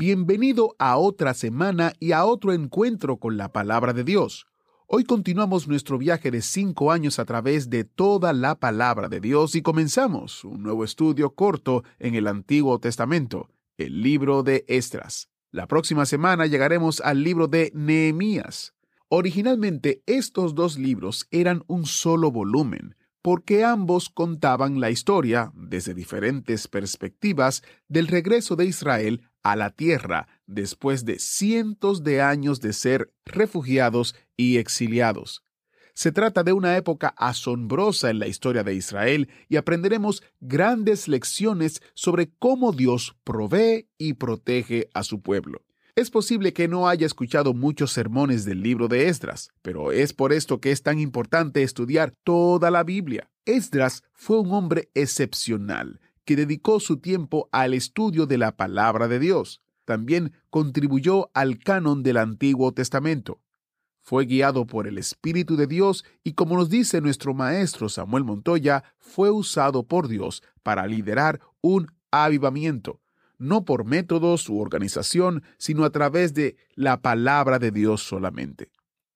Bienvenido a otra semana y a otro encuentro con la palabra de Dios. Hoy continuamos nuestro viaje de cinco años a través de toda la palabra de Dios y comenzamos un nuevo estudio corto en el Antiguo Testamento, el libro de Estras. La próxima semana llegaremos al libro de Nehemías. Originalmente estos dos libros eran un solo volumen, porque ambos contaban la historia, desde diferentes perspectivas, del regreso de Israel a la tierra después de cientos de años de ser refugiados y exiliados. Se trata de una época asombrosa en la historia de Israel y aprenderemos grandes lecciones sobre cómo Dios provee y protege a su pueblo. Es posible que no haya escuchado muchos sermones del libro de Esdras, pero es por esto que es tan importante estudiar toda la Biblia. Esdras fue un hombre excepcional que dedicó su tiempo al estudio de la palabra de Dios. También contribuyó al canon del Antiguo Testamento. Fue guiado por el Espíritu de Dios y como nos dice nuestro maestro Samuel Montoya, fue usado por Dios para liderar un avivamiento, no por métodos u organización, sino a través de la palabra de Dios solamente.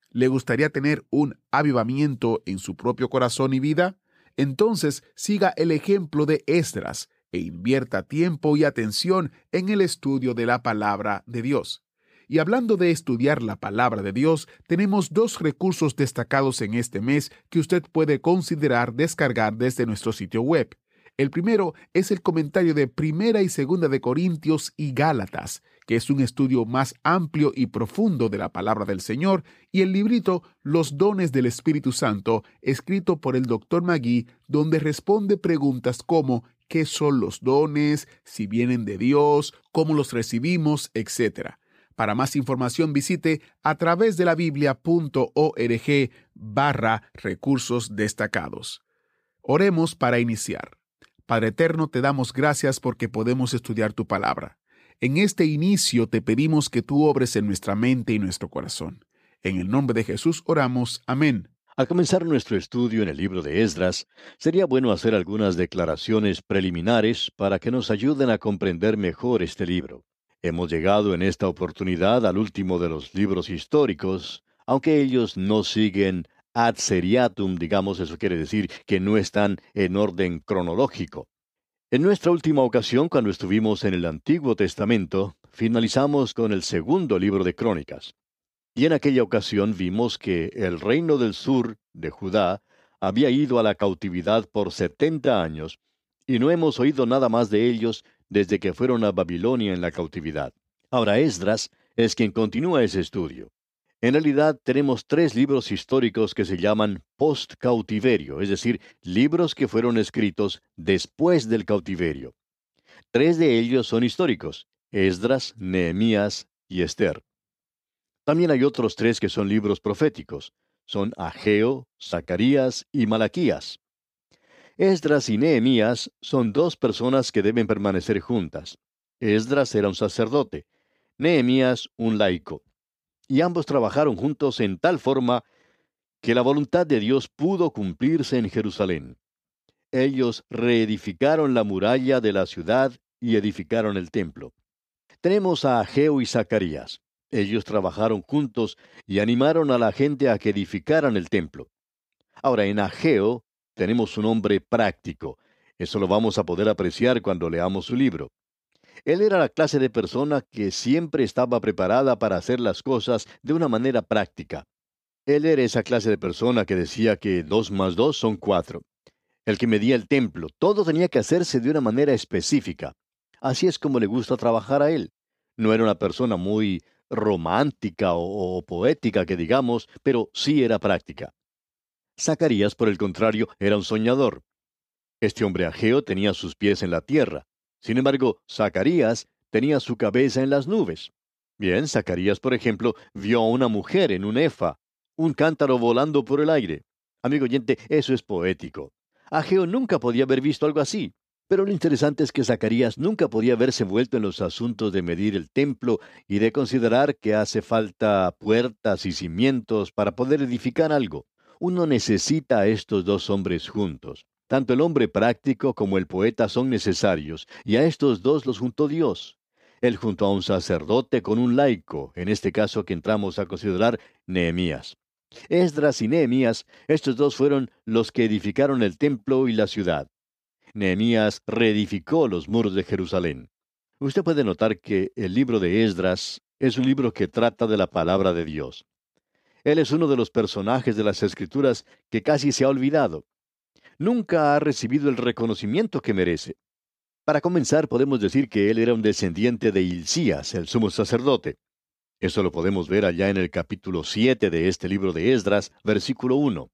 ¿Le gustaría tener un avivamiento en su propio corazón y vida? Entonces siga el ejemplo de Esdras e invierta tiempo y atención en el estudio de la palabra de Dios. Y hablando de estudiar la palabra de Dios, tenemos dos recursos destacados en este mes que usted puede considerar descargar desde nuestro sitio web. El primero es el comentario de Primera y Segunda de Corintios y Gálatas, que es un estudio más amplio y profundo de la palabra del Señor, y el librito Los dones del Espíritu Santo, escrito por el Dr. Magui, donde responde preguntas como ¿qué son los dones? si vienen de Dios, cómo los recibimos, etc. Para más información visite a través de la biblia.org barra recursos destacados. Oremos para iniciar. Padre Eterno, te damos gracias porque podemos estudiar tu palabra. En este inicio te pedimos que tú obres en nuestra mente y nuestro corazón. En el nombre de Jesús oramos. Amén. Al comenzar nuestro estudio en el libro de Esdras, sería bueno hacer algunas declaraciones preliminares para que nos ayuden a comprender mejor este libro. Hemos llegado en esta oportunidad al último de los libros históricos, aunque ellos no siguen ad seriatum, digamos, eso quiere decir que no están en orden cronológico. En nuestra última ocasión, cuando estuvimos en el Antiguo Testamento, finalizamos con el segundo libro de Crónicas. Y en aquella ocasión vimos que el reino del sur de Judá había ido a la cautividad por setenta años, y no hemos oído nada más de ellos desde que fueron a Babilonia en la cautividad. Ahora Esdras es quien continúa ese estudio. En realidad tenemos tres libros históricos que se llaman post-cautiverio, es decir, libros que fueron escritos después del cautiverio. Tres de ellos son históricos, Esdras, Nehemías y Esther. También hay otros tres que son libros proféticos, son Ageo, Zacarías y Malaquías. Esdras y Nehemías son dos personas que deben permanecer juntas. Esdras era un sacerdote, Nehemías un laico y ambos trabajaron juntos en tal forma que la voluntad de Dios pudo cumplirse en Jerusalén. Ellos reedificaron la muralla de la ciudad y edificaron el templo. Tenemos a Ageo y Zacarías. Ellos trabajaron juntos y animaron a la gente a que edificaran el templo. Ahora, en Ageo tenemos un hombre práctico. Eso lo vamos a poder apreciar cuando leamos su libro. Él era la clase de persona que siempre estaba preparada para hacer las cosas de una manera práctica. Él era esa clase de persona que decía que dos más dos son cuatro. El que medía el templo, todo tenía que hacerse de una manera específica. Así es como le gusta trabajar a él. No era una persona muy romántica o, poética, que digamos, pero sí era práctica. Zacarías, por el contrario, era un soñador. Este hombre ageo tenía sus pies en la tierra. Sin embargo, Zacarías tenía su cabeza en las nubes. Bien, Zacarías, por ejemplo, vio a una mujer en un efa, un cántaro volando por el aire. Amigo oyente, eso es poético. Ageo nunca podía haber visto algo así. Pero lo interesante es que Zacarías nunca podía haberse vuelto en los asuntos de medir el templo y de considerar que hace falta puertas y cimientos para poder edificar algo. Uno necesita a estos dos hombres juntos. Tanto el hombre práctico como el poeta son necesarios, y a estos dos los juntó Dios. Él juntó a un sacerdote con un laico, en este caso que entramos a considerar Nehemías. Esdras y Nehemías, estos dos fueron los que edificaron el templo y la ciudad. Nehemías reedificó los muros de Jerusalén. Usted puede notar que el libro de Esdras es un libro que trata de la palabra de Dios. Él es uno de los personajes de las Escrituras que casi se ha olvidado. Nunca ha recibido el reconocimiento que merece. Para comenzar, podemos decir que él era un descendiente de Hilcías, el sumo sacerdote. Eso lo podemos ver allá en el capítulo 7 de este libro de Esdras, versículo 1.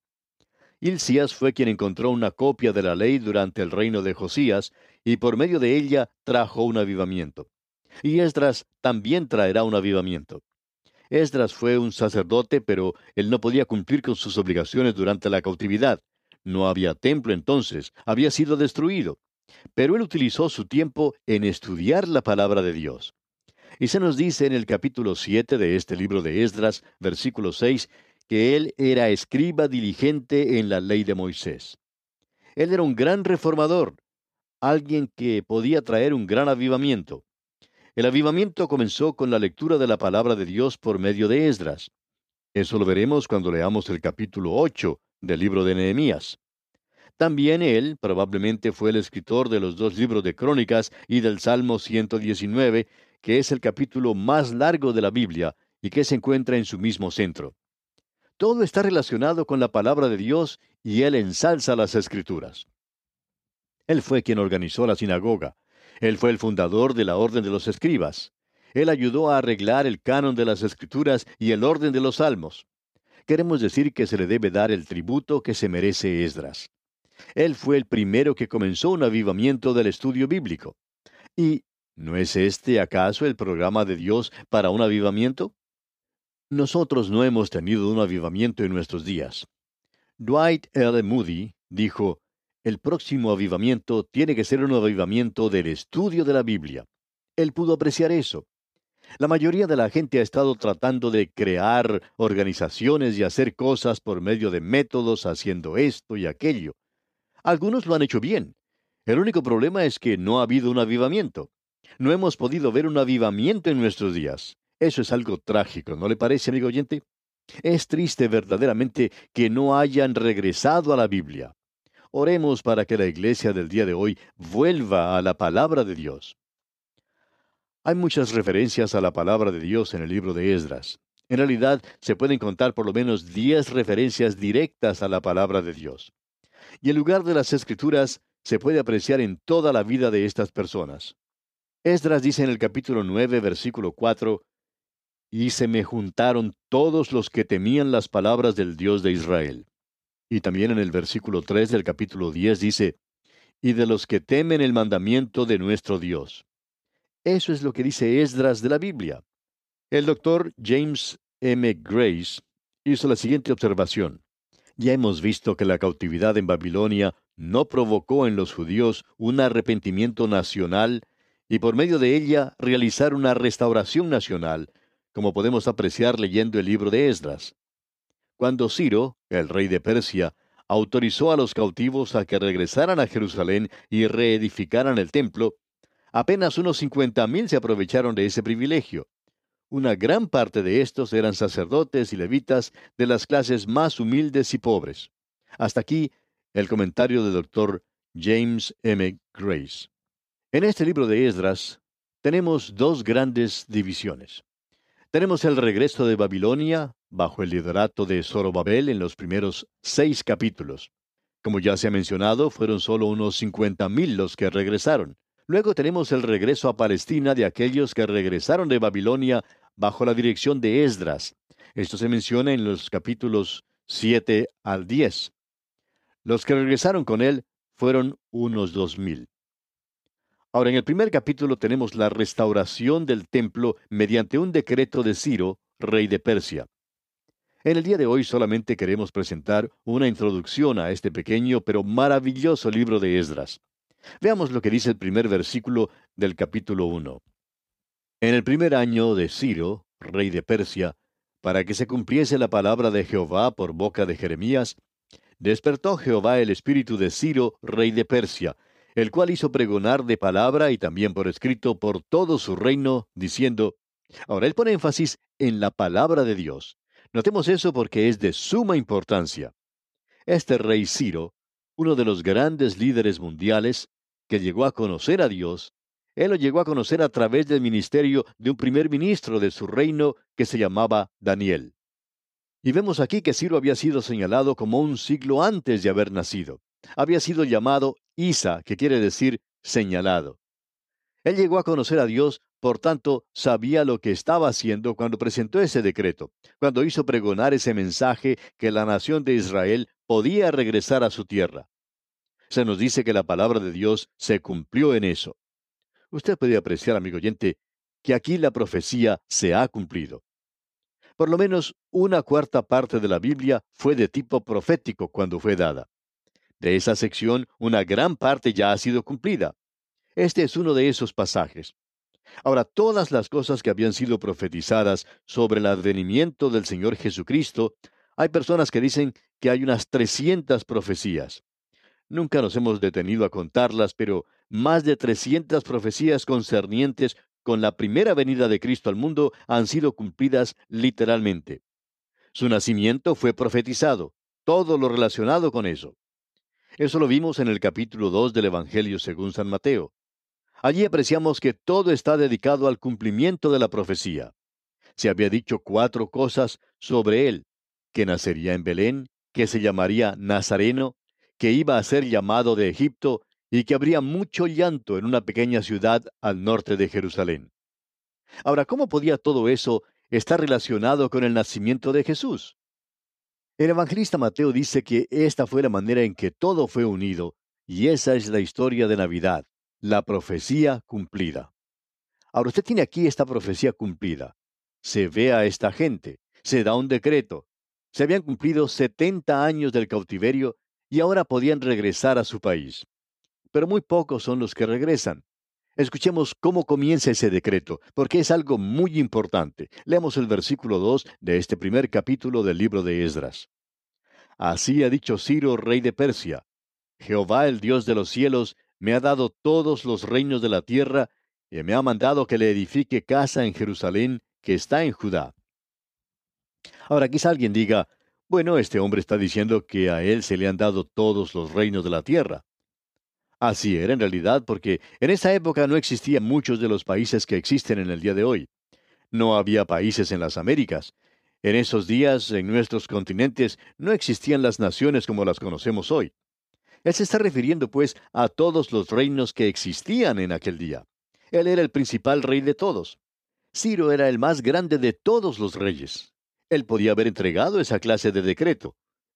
Hilcías fue quien encontró una copia de la ley durante el reino de Josías, y por medio de ella trajo un avivamiento. Y Esdras también traerá un avivamiento. Esdras fue un sacerdote, pero él no podía cumplir con sus obligaciones durante la cautividad. No había templo entonces, había sido destruido pero él utilizó su tiempo en estudiar la palabra de Dios. Y se nos dice en el capítulo 7 de este libro de Esdras, versículo 6, que él era escriba diligente en la ley de Moisés. Él era un gran reformador, alguien que podía traer un gran avivamiento. El avivamiento comenzó con la lectura de la palabra de Dios por medio de Esdras. Eso lo veremos cuando leamos el capítulo 8 del libro de Nehemías. También él probablemente fue el escritor de los dos libros de Crónicas y del Salmo 119, que es el capítulo más largo de la Biblia y que se encuentra en su mismo centro. Todo está relacionado con la palabra de Dios y él ensalza las escrituras. Él fue quien organizó la sinagoga. Él fue el fundador de la orden de los escribas. Él ayudó a arreglar el canon de las escrituras y el orden de los salmos. Queremos decir que se le debe dar el tributo que se merece Esdras. Él fue el primero que comenzó un avivamiento del estudio bíblico. ¿Y no es este acaso el programa de Dios para un avivamiento? Nosotros no hemos tenido un avivamiento en nuestros días. Dwight L. Moody dijo, el próximo avivamiento tiene que ser un avivamiento del estudio de la Biblia. Él pudo apreciar eso. La mayoría de la gente ha estado tratando de crear organizaciones y hacer cosas por medio de métodos haciendo esto y aquello. Algunos lo han hecho bien. El único problema es que no ha habido un avivamiento. No hemos podido ver un avivamiento en nuestros días. Eso es algo trágico, ¿no le parece, amigo oyente? Es triste verdaderamente que no hayan regresado a la Biblia. Oremos para que la iglesia del día de hoy vuelva a la palabra de Dios. Hay muchas referencias a la palabra de Dios en el libro de Esdras. En realidad, se pueden contar por lo menos diez referencias directas a la palabra de Dios y el lugar de las escrituras se puede apreciar en toda la vida de estas personas. Esdras dice en el capítulo 9, versículo 4, Y se me juntaron todos los que temían las palabras del Dios de Israel. Y también en el versículo 3 del capítulo 10 dice, Y de los que temen el mandamiento de nuestro Dios. Eso es lo que dice Esdras de la Biblia. El doctor James M. Grace hizo la siguiente observación. Ya hemos visto que la cautividad en Babilonia no provocó en los judíos un arrepentimiento nacional y por medio de ella realizar una restauración nacional, como podemos apreciar leyendo el libro de Esdras. Cuando Ciro, el rey de Persia, autorizó a los cautivos a que regresaran a Jerusalén y reedificaran el templo, apenas unos cincuenta mil se aprovecharon de ese privilegio. Una gran parte de estos eran sacerdotes y levitas de las clases más humildes y pobres. Hasta aquí el comentario del doctor James M. Grace. En este libro de Esdras tenemos dos grandes divisiones. Tenemos el regreso de Babilonia bajo el liderato de Zorobabel en los primeros seis capítulos. Como ya se ha mencionado, fueron solo unos cincuenta mil los que regresaron. Luego tenemos el regreso a Palestina de aquellos que regresaron de Babilonia bajo la dirección de Esdras. Esto se menciona en los capítulos 7 al 10. Los que regresaron con él fueron unos dos mil. Ahora, en el primer capítulo tenemos la restauración del templo mediante un decreto de Ciro, rey de Persia. En el día de hoy solamente queremos presentar una introducción a este pequeño pero maravilloso libro de Esdras. Veamos lo que dice el primer versículo del capítulo 1. En el primer año de Ciro, rey de Persia, para que se cumpliese la palabra de Jehová por boca de Jeremías, despertó Jehová el espíritu de Ciro, rey de Persia, el cual hizo pregonar de palabra y también por escrito por todo su reino, diciendo, ahora él pone énfasis en la palabra de Dios. Notemos eso porque es de suma importancia. Este rey Ciro, uno de los grandes líderes mundiales, que llegó a conocer a Dios, él lo llegó a conocer a través del ministerio de un primer ministro de su reino que se llamaba Daniel. Y vemos aquí que Ciro había sido señalado como un siglo antes de haber nacido. Había sido llamado Isa, que quiere decir señalado. Él llegó a conocer a Dios, por tanto, sabía lo que estaba haciendo cuando presentó ese decreto, cuando hizo pregonar ese mensaje que la nación de Israel podía regresar a su tierra. Se nos dice que la palabra de Dios se cumplió en eso. Usted puede apreciar, amigo oyente, que aquí la profecía se ha cumplido. Por lo menos una cuarta parte de la Biblia fue de tipo profético cuando fue dada. De esa sección, una gran parte ya ha sido cumplida. Este es uno de esos pasajes. Ahora, todas las cosas que habían sido profetizadas sobre el advenimiento del Señor Jesucristo, hay personas que dicen que hay unas 300 profecías. Nunca nos hemos detenido a contarlas, pero más de 300 profecías concernientes con la primera venida de Cristo al mundo han sido cumplidas literalmente. Su nacimiento fue profetizado, todo lo relacionado con eso. Eso lo vimos en el capítulo 2 del Evangelio según San Mateo. Allí apreciamos que todo está dedicado al cumplimiento de la profecía. Se había dicho cuatro cosas sobre él, que nacería en Belén, que se llamaría Nazareno, que iba a ser llamado de Egipto y que habría mucho llanto en una pequeña ciudad al norte de Jerusalén. Ahora, ¿cómo podía todo eso estar relacionado con el nacimiento de Jesús? El evangelista Mateo dice que esta fue la manera en que todo fue unido, y esa es la historia de Navidad, la profecía cumplida. Ahora usted tiene aquí esta profecía cumplida. Se ve a esta gente, se da un decreto. Se habían cumplido 70 años del cautiverio y ahora podían regresar a su país. Pero muy pocos son los que regresan. Escuchemos cómo comienza ese decreto, porque es algo muy importante. Leamos el versículo 2 de este primer capítulo del libro de Esdras. Así ha dicho Ciro, rey de Persia. Jehová, el Dios de los cielos, me ha dado todos los reinos de la tierra, y me ha mandado que le edifique casa en Jerusalén, que está en Judá. Ahora quizá alguien diga, bueno, este hombre está diciendo que a él se le han dado todos los reinos de la tierra. Así era en realidad porque en esa época no existían muchos de los países que existen en el día de hoy. No había países en las Américas, en esos días, en nuestros continentes, no existían las naciones como las conocemos hoy. Él se está refiriendo, pues, a todos los reinos que existían en aquel día. Él era el principal rey de todos. Ciro era el más grande de todos los reyes. Él podía haber entregado esa clase de decreto.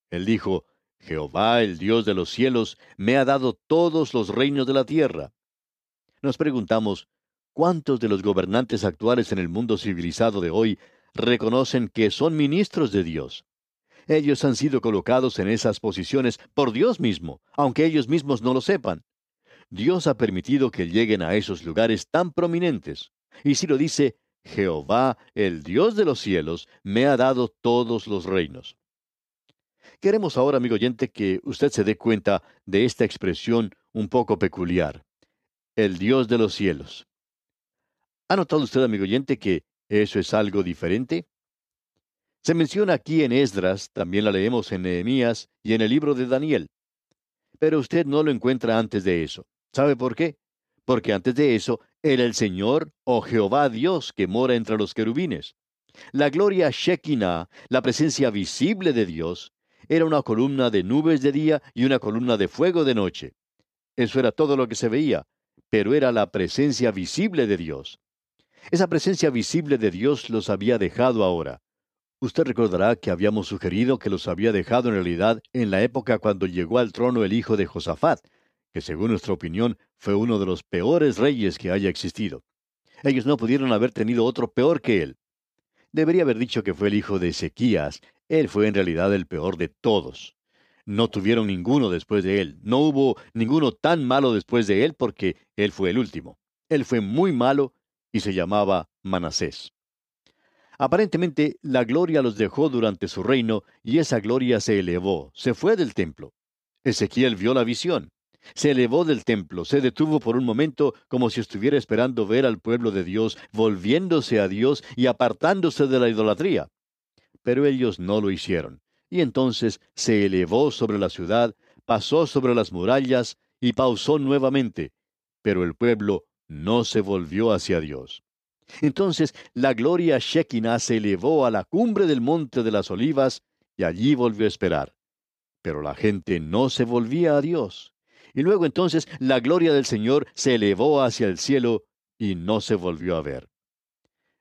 Él dijo, Jehová, el Dios de los cielos, me ha dado todos los reinos de la tierra. Nos preguntamos, ¿cuántos de los gobernantes actuales en el mundo civilizado de hoy reconocen que son ministros de Dios. Ellos han sido colocados en esas posiciones por Dios mismo, aunque ellos mismos no lo sepan. Dios ha permitido que lleguen a esos lugares tan prominentes. Y si lo dice, Jehová, el Dios de los cielos, me ha dado todos los reinos. Queremos ahora, amigo oyente, que usted se dé cuenta de esta expresión un poco peculiar. El Dios de los cielos. ¿Ha notado usted, amigo oyente, que ¿Eso es algo diferente? Se menciona aquí en Esdras, también la leemos en Nehemías y en el libro de Daniel. Pero usted no lo encuentra antes de eso. ¿Sabe por qué? Porque antes de eso era el Señor o Jehová Dios que mora entre los querubines. La gloria Shekinah, la presencia visible de Dios, era una columna de nubes de día y una columna de fuego de noche. Eso era todo lo que se veía, pero era la presencia visible de Dios. Esa presencia visible de Dios los había dejado ahora. Usted recordará que habíamos sugerido que los había dejado en realidad en la época cuando llegó al trono el hijo de Josafat, que según nuestra opinión fue uno de los peores reyes que haya existido. Ellos no pudieron haber tenido otro peor que él. Debería haber dicho que fue el hijo de Ezequías. Él fue en realidad el peor de todos. No tuvieron ninguno después de él. No hubo ninguno tan malo después de él porque él fue el último. Él fue muy malo y se llamaba Manasés. Aparentemente la gloria los dejó durante su reino y esa gloria se elevó, se fue del templo. Ezequiel vio la visión. Se elevó del templo, se detuvo por un momento como si estuviera esperando ver al pueblo de Dios volviéndose a Dios y apartándose de la idolatría. Pero ellos no lo hicieron. Y entonces se elevó sobre la ciudad, pasó sobre las murallas y pausó nuevamente. Pero el pueblo no se volvió hacia Dios. Entonces la gloria Shekinah se elevó a la cumbre del monte de las olivas y allí volvió a esperar. Pero la gente no se volvía a Dios. Y luego entonces la gloria del Señor se elevó hacia el cielo y no se volvió a ver.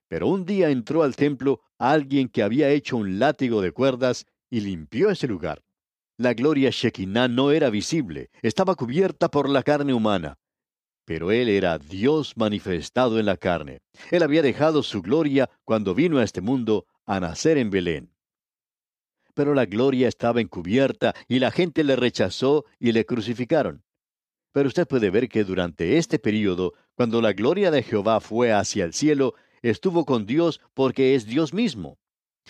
Pero un día entró al templo alguien que había hecho un látigo de cuerdas y limpió ese lugar. La gloria Shekinah no era visible, estaba cubierta por la carne humana. Pero Él era Dios manifestado en la carne. Él había dejado su gloria cuando vino a este mundo a nacer en Belén. Pero la gloria estaba encubierta y la gente le rechazó y le crucificaron. Pero usted puede ver que durante este período, cuando la gloria de Jehová fue hacia el cielo, estuvo con Dios porque es Dios mismo.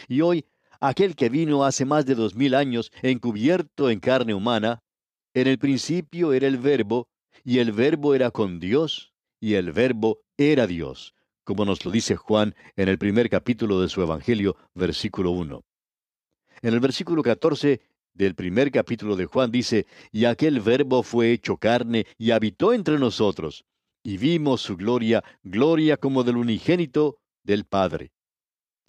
Y hoy, aquel que vino hace más de dos mil años encubierto en carne humana, en el principio era el verbo, y el verbo era con Dios, y el verbo era Dios, como nos lo dice Juan en el primer capítulo de su Evangelio, versículo 1. En el versículo 14 del primer capítulo de Juan dice, y aquel verbo fue hecho carne y habitó entre nosotros, y vimos su gloria, gloria como del unigénito del Padre.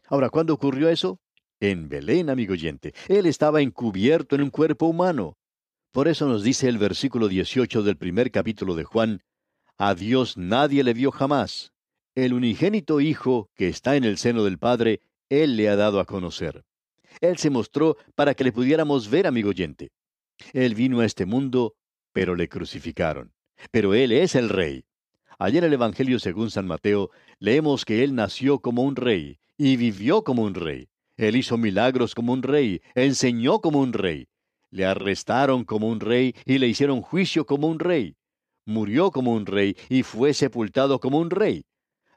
Ahora, ¿cuándo ocurrió eso? En Belén, amigo oyente. Él estaba encubierto en un cuerpo humano. Por eso nos dice el versículo 18 del primer capítulo de Juan, A Dios nadie le vio jamás. El unigénito Hijo que está en el seno del Padre, Él le ha dado a conocer. Él se mostró para que le pudiéramos ver, amigo oyente. Él vino a este mundo, pero le crucificaron. Pero Él es el Rey. Ayer en el Evangelio según San Mateo leemos que Él nació como un rey y vivió como un rey. Él hizo milagros como un rey, enseñó como un rey, le arrestaron como un rey y le hicieron juicio como un rey. Murió como un rey y fue sepultado como un rey.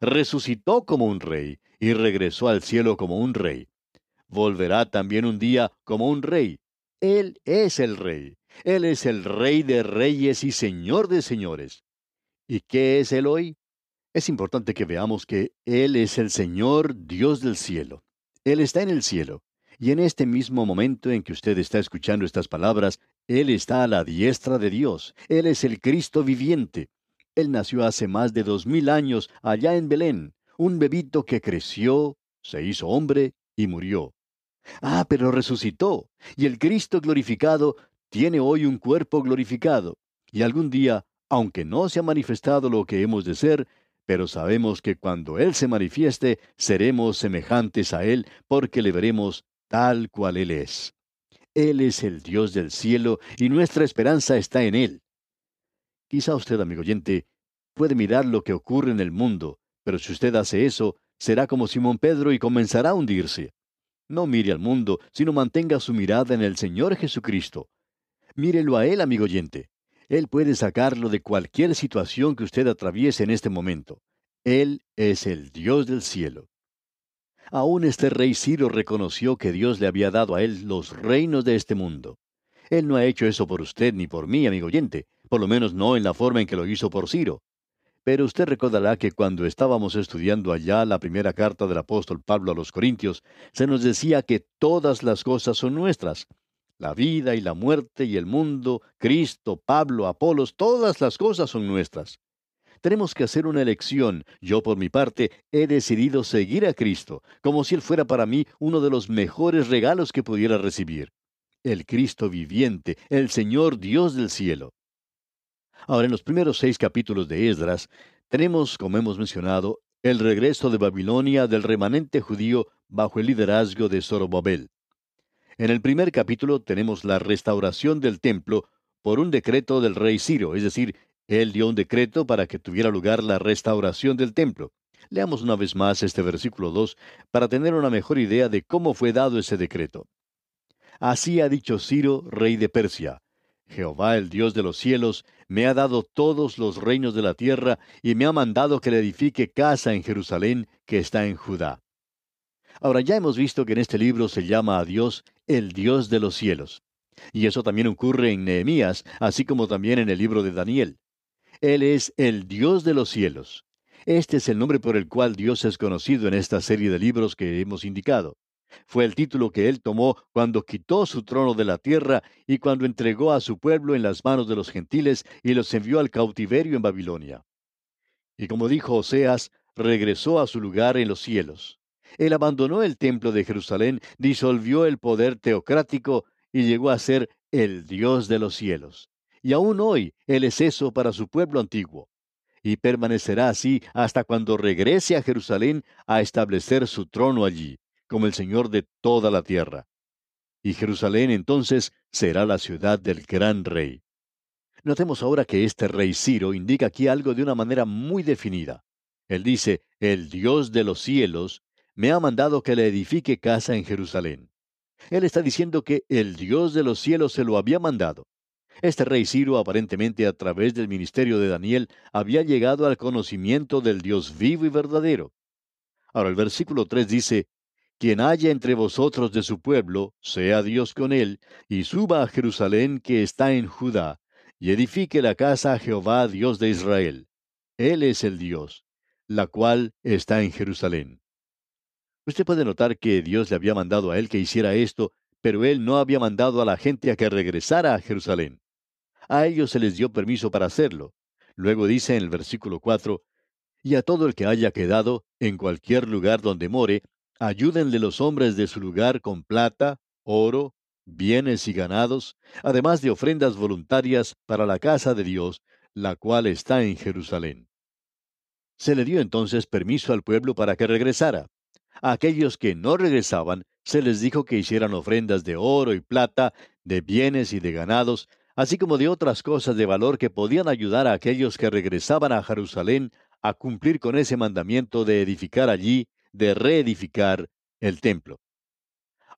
Resucitó como un rey y regresó al cielo como un rey. Volverá también un día como un rey. Él es el rey. Él es el rey de reyes y señor de señores. ¿Y qué es Él hoy? Es importante que veamos que Él es el Señor Dios del cielo. Él está en el cielo. Y en este mismo momento en que usted está escuchando estas palabras, Él está a la diestra de Dios. Él es el Cristo viviente. Él nació hace más de dos mil años allá en Belén, un bebito que creció, se hizo hombre y murió. Ah, pero resucitó, y el Cristo glorificado tiene hoy un cuerpo glorificado. Y algún día, aunque no se ha manifestado lo que hemos de ser, pero sabemos que cuando Él se manifieste, seremos semejantes a Él, porque le veremos tal cual Él es. Él es el Dios del cielo y nuestra esperanza está en Él. Quizá usted, amigo oyente, puede mirar lo que ocurre en el mundo, pero si usted hace eso, será como Simón Pedro y comenzará a hundirse. No mire al mundo, sino mantenga su mirada en el Señor Jesucristo. Mírelo a Él, amigo oyente. Él puede sacarlo de cualquier situación que usted atraviese en este momento. Él es el Dios del cielo. Aún este rey Ciro reconoció que Dios le había dado a él los reinos de este mundo. Él no ha hecho eso por usted ni por mí, amigo oyente, por lo menos no en la forma en que lo hizo por Ciro. Pero usted recordará que cuando estábamos estudiando allá la primera carta del apóstol Pablo a los Corintios, se nos decía que todas las cosas son nuestras. La vida y la muerte y el mundo, Cristo, Pablo, Apolos, todas las cosas son nuestras. Tenemos que hacer una elección. Yo por mi parte he decidido seguir a Cristo, como si Él fuera para mí uno de los mejores regalos que pudiera recibir. El Cristo viviente, el Señor Dios del cielo. Ahora, en los primeros seis capítulos de Esdras, tenemos, como hemos mencionado, el regreso de Babilonia del remanente judío bajo el liderazgo de Zorobabel. En el primer capítulo tenemos la restauración del templo, por un decreto del rey Ciro, es decir, él dio un decreto para que tuviera lugar la restauración del templo. Leamos una vez más este versículo 2 para tener una mejor idea de cómo fue dado ese decreto. Así ha dicho Ciro, rey de Persia. Jehová, el Dios de los cielos, me ha dado todos los reinos de la tierra y me ha mandado que le edifique casa en Jerusalén, que está en Judá. Ahora ya hemos visto que en este libro se llama a Dios el Dios de los cielos. Y eso también ocurre en Nehemías, así como también en el libro de Daniel. Él es el Dios de los cielos. Este es el nombre por el cual Dios es conocido en esta serie de libros que hemos indicado. Fue el título que él tomó cuando quitó su trono de la tierra y cuando entregó a su pueblo en las manos de los gentiles y los envió al cautiverio en Babilonia. Y como dijo Oseas, regresó a su lugar en los cielos. Él abandonó el templo de Jerusalén, disolvió el poder teocrático y llegó a ser el Dios de los cielos. Y aún hoy Él es eso para su pueblo antiguo. Y permanecerá así hasta cuando regrese a Jerusalén a establecer su trono allí como el Señor de toda la tierra. Y Jerusalén entonces será la ciudad del gran rey. Notemos ahora que este rey Ciro indica aquí algo de una manera muy definida. Él dice, el Dios de los cielos me ha mandado que le edifique casa en Jerusalén. Él está diciendo que el Dios de los cielos se lo había mandado. Este rey Ciro aparentemente a través del ministerio de Daniel había llegado al conocimiento del Dios vivo y verdadero. Ahora el versículo 3 dice, quien haya entre vosotros de su pueblo, sea Dios con él, y suba a Jerusalén que está en Judá, y edifique la casa a Jehová Dios de Israel. Él es el Dios, la cual está en Jerusalén. Usted puede notar que Dios le había mandado a él que hiciera esto, pero él no había mandado a la gente a que regresara a Jerusalén. A ellos se les dio permiso para hacerlo. Luego dice en el versículo 4, y a todo el que haya quedado en cualquier lugar donde more, Ayúdenle los hombres de su lugar con plata, oro, bienes y ganados, además de ofrendas voluntarias para la casa de Dios, la cual está en Jerusalén. Se le dio entonces permiso al pueblo para que regresara. A aquellos que no regresaban, se les dijo que hicieran ofrendas de oro y plata, de bienes y de ganados, así como de otras cosas de valor que podían ayudar a aquellos que regresaban a Jerusalén a cumplir con ese mandamiento de edificar allí de reedificar el templo.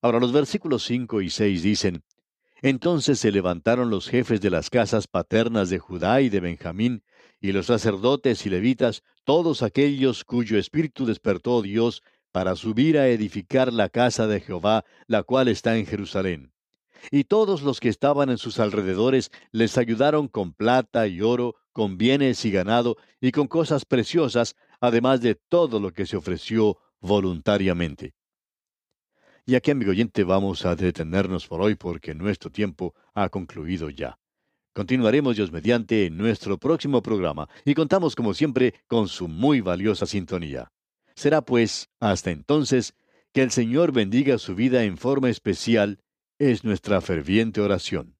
Ahora los versículos 5 y 6 dicen, Entonces se levantaron los jefes de las casas paternas de Judá y de Benjamín, y los sacerdotes y levitas, todos aquellos cuyo espíritu despertó Dios para subir a edificar la casa de Jehová, la cual está en Jerusalén. Y todos los que estaban en sus alrededores les ayudaron con plata y oro, con bienes y ganado, y con cosas preciosas, además de todo lo que se ofreció voluntariamente. Y aquí, amigo oyente, vamos a detenernos por hoy porque nuestro tiempo ha concluido ya. Continuaremos Dios mediante en nuestro próximo programa y contamos como siempre con su muy valiosa sintonía. Será pues, hasta entonces, que el Señor bendiga su vida en forma especial, es nuestra ferviente oración.